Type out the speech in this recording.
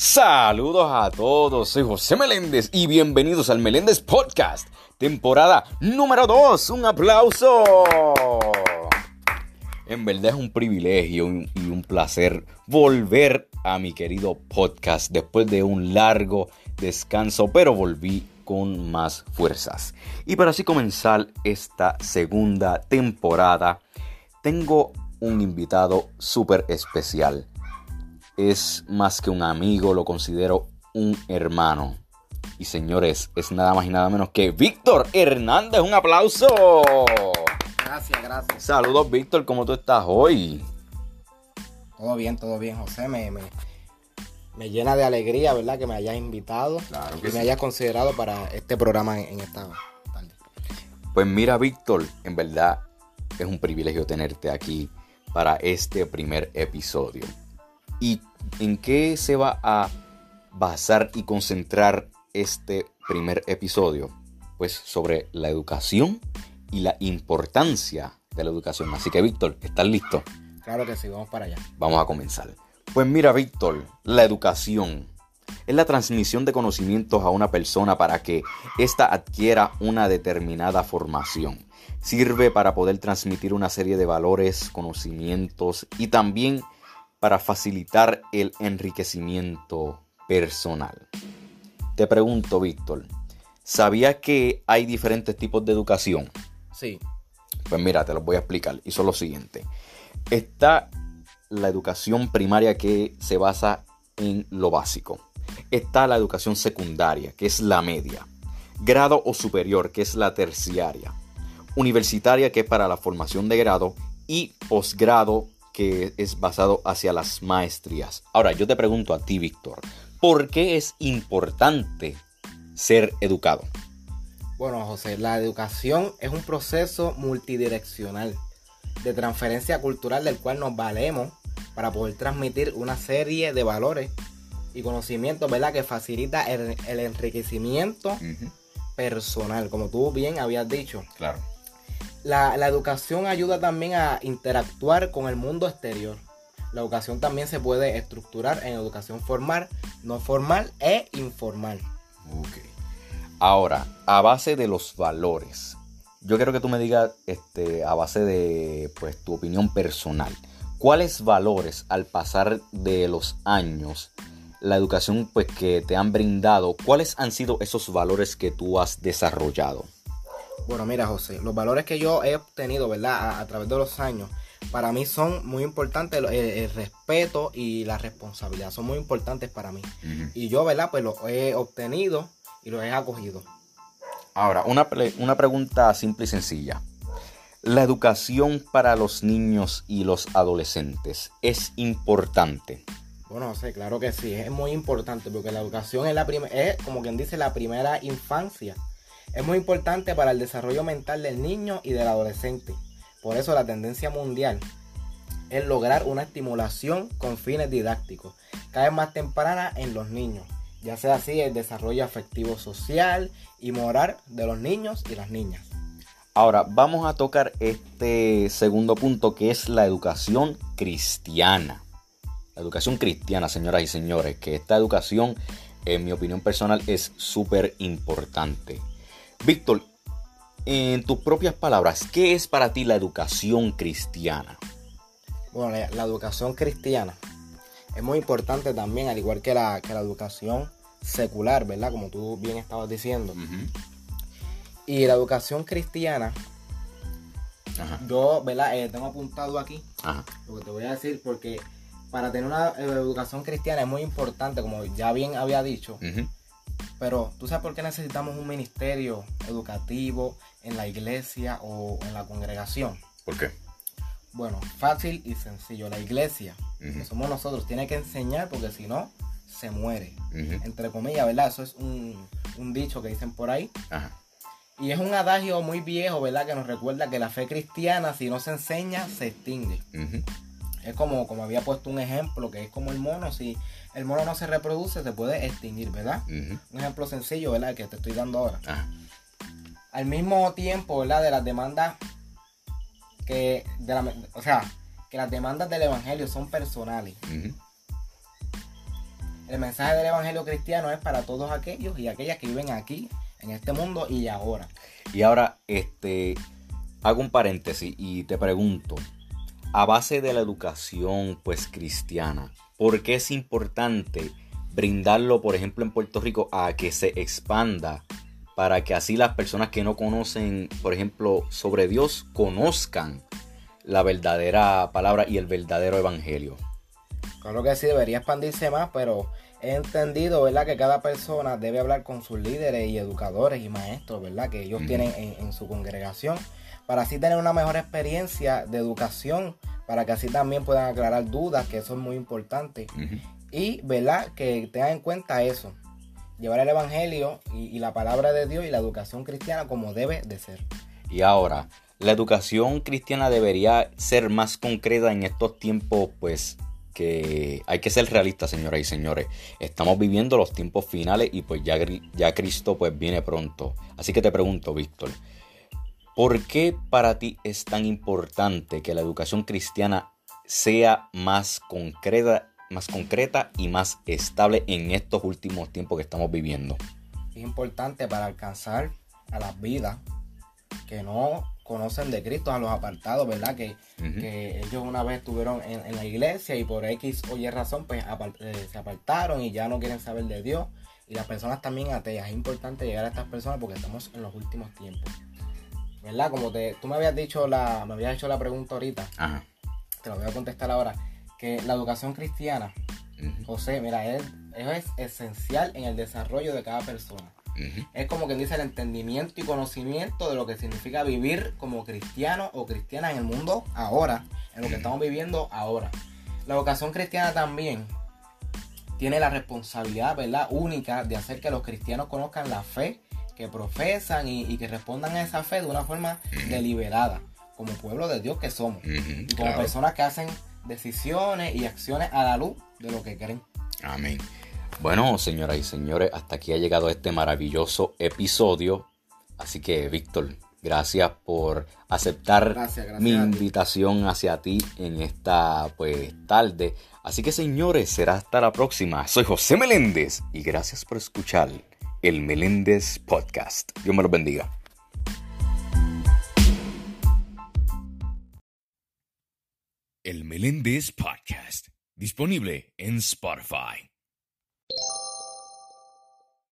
Saludos a todos, soy José Meléndez y bienvenidos al Meléndez Podcast, temporada número 2. Un aplauso. En verdad es un privilegio y un placer volver a mi querido podcast después de un largo descanso, pero volví con más fuerzas. Y para así comenzar esta segunda temporada, tengo un invitado súper especial es más que un amigo, lo considero un hermano. Y señores, es nada más y nada menos que Víctor Hernández. Un aplauso. Gracias, gracias. Saludos, Víctor. ¿Cómo tú estás hoy? Todo bien, todo bien, José. Me, me, llena de alegría, ¿verdad? Que me hayas invitado claro que y me hayas considerado para este programa en, en esta tarde. Pues mira, Víctor, en verdad es un privilegio tenerte aquí para este primer episodio. ¿Y en qué se va a basar y concentrar este primer episodio? Pues sobre la educación y la importancia de la educación. Así que Víctor, ¿estás listo? Claro que sí, vamos para allá. Vamos a comenzar. Pues mira, Víctor, la educación es la transmisión de conocimientos a una persona para que ésta adquiera una determinada formación. Sirve para poder transmitir una serie de valores, conocimientos y también para facilitar el enriquecimiento personal. Te pregunto, Víctor, ¿sabías que hay diferentes tipos de educación? Sí. Pues mira, te lo voy a explicar. Y son lo siguiente. Está la educación primaria que se basa en lo básico. Está la educación secundaria, que es la media. Grado o superior, que es la terciaria. Universitaria, que es para la formación de grado. Y posgrado, que es basado hacia las maestrías. Ahora, yo te pregunto a ti, Víctor, ¿por qué es importante ser educado? Bueno, José, la educación es un proceso multidireccional de transferencia cultural del cual nos valemos para poder transmitir una serie de valores y conocimientos, ¿verdad? Que facilita el, enriquecimiento personal, como tú bien habías dicho. Claro. La, educación ayuda también a interactuar con el mundo exterior. La educación también se puede estructurar en educación formal, no formal e informal. Ok. Ahora, a base de los valores, yo quiero que tú me digas, este, a base de pues, tu opinión personal, ¿cuáles valores al pasar de los años, la educación pues, que te han brindado, cuáles han sido esos valores que tú has desarrollado? Bueno, mira, José, los valores que yo he obtenido, ¿verdad? A, través de los años, para mí son muy importantes el, respeto y la responsabilidad. Son muy importantes para mí. Y yo, ¿verdad? Pues los he obtenido y los he acogido. Ahora, una, una pregunta simple y sencilla. ¿La educación para los niños y los adolescentes es importante? Bueno, sé, claro que sí, es muy importante porque la educación es, la es como quien dice la primera infancia es muy importante para el desarrollo mental del niño y del adolescente. Por eso la tendencia mundial es lograr una estimulación con fines didácticos, cada vez más temprana en los niños, ya sea así el desarrollo afectivo social y moral de los niños y las niñas. Ahora vamos a tocar este segundo punto que es la educación cristiana. La educación cristiana, señoras y señores, que esta educación, en mi opinión personal, es súper importante. Víctor, en tus propias palabras, ¿qué es para ti la educación cristiana? Bueno, la, educación cristiana es muy importante también, al igual que la, que la educación secular, ¿verdad? Como tú bien estabas diciendo. Y la educación cristiana, yo, ¿verdad? Eh, tengo apuntado aquí lo que te voy a decir, porque para tener una educación cristiana es muy importante, como ya bien había dicho, pero ¿tú sabes por qué necesitamos un ministerio educativo en la iglesia o en la congregación? ¿Por qué? Bueno, fácil y sencillo. La iglesia, que somos nosotros, tiene que enseñar porque si no, se muere. Entre comillas, ¿verdad? Eso es un, dicho que dicen por ahí. Y es un adagio muy viejo, ¿verdad? Que nos recuerda que la fe cristiana, si no se enseña, se extingue. Es como, como había puesto un ejemplo, que es como el mono, si el mono no se reproduce, se puede extinguir, ¿verdad? Un ejemplo sencillo, ¿verdad? Que te estoy dando ahora. Al mismo tiempo, ¿verdad? De las demandas que, de la, o sea, que las demandas del Evangelio son personales. el mensaje del Evangelio cristiano es para todos aquellos y aquellas que viven aquí, en este mundo y ahora. Y ahora, este, hago un paréntesis y te pregunto, a base de la educación pues cristiana, ¿por qué es importante brindarlo, por ejemplo, en Puerto Rico a que se expanda para que así las personas que no conocen, por ejemplo, sobre Dios, conozcan la verdadera palabra y el verdadero evangelio? Claro que sí, debería expandirse más, pero he entendido, ¿verdad? Que cada persona debe hablar con sus líderes y educadores y maestros, ¿verdad? Que ellos tienen en, su congregación, para así tener una mejor experiencia de educación, para que así también puedan aclarar dudas, que eso es muy importante. Y, ¿verdad? Que tengan en cuenta eso, llevar el Evangelio y, y la palabra de Dios y la educación cristiana como debe de ser. Y ahora, la educación cristiana debería ser más concreta en estos tiempos, pues hay que ser realistas, señoras y señores. Estamos viviendo los tiempos finales y pues ya, ya Cristo pues viene pronto. Así que te pregunto, Víctor, ¿por qué para ti es tan importante que la educación cristiana sea más concreta, más concreta y más estable en estos últimos tiempos que estamos viviendo? Es importante para alcanzar a las vidas que no conocen de Cristo, a los apartados, ¿verdad? Que, ellos una vez estuvieron en, la iglesia y por X o Y razón, pues eh, se apartaron y ya no quieren saber de Dios. Y las personas también ateas. Es importante llegar a estas personas porque estamos en los últimos tiempos. ¿Verdad? Como te, tú me habías dicho la, me habías hecho la pregunta ahorita. Te lo voy a contestar ahora. Que la educación cristiana, José, mira, es, es esencial en el desarrollo de cada persona. Es como que dice el entendimiento y conocimiento de lo que significa vivir como cristiano o cristiana en el mundo ahora, en lo que estamos viviendo ahora. La vocación cristiana también tiene la responsabilidad, ¿verdad? Única de hacer que los cristianos conozcan la fe que profesan y, que respondan a esa fe de una forma deliberada, como pueblo de Dios que somos. y como personas que hacen decisiones y acciones a la luz de lo que creen. Amén. Bueno, señoras y señores, hasta aquí ha llegado este maravilloso episodio. Así que, Víctor, gracias por aceptar mi invitación hacia ti en esta pues tarde. Así que, señores, será hasta la próxima. Soy José Meléndez y gracias por escuchar el Meléndez Podcast. Dios me lo bendiga. El Meléndez Podcast, disponible en Spotify.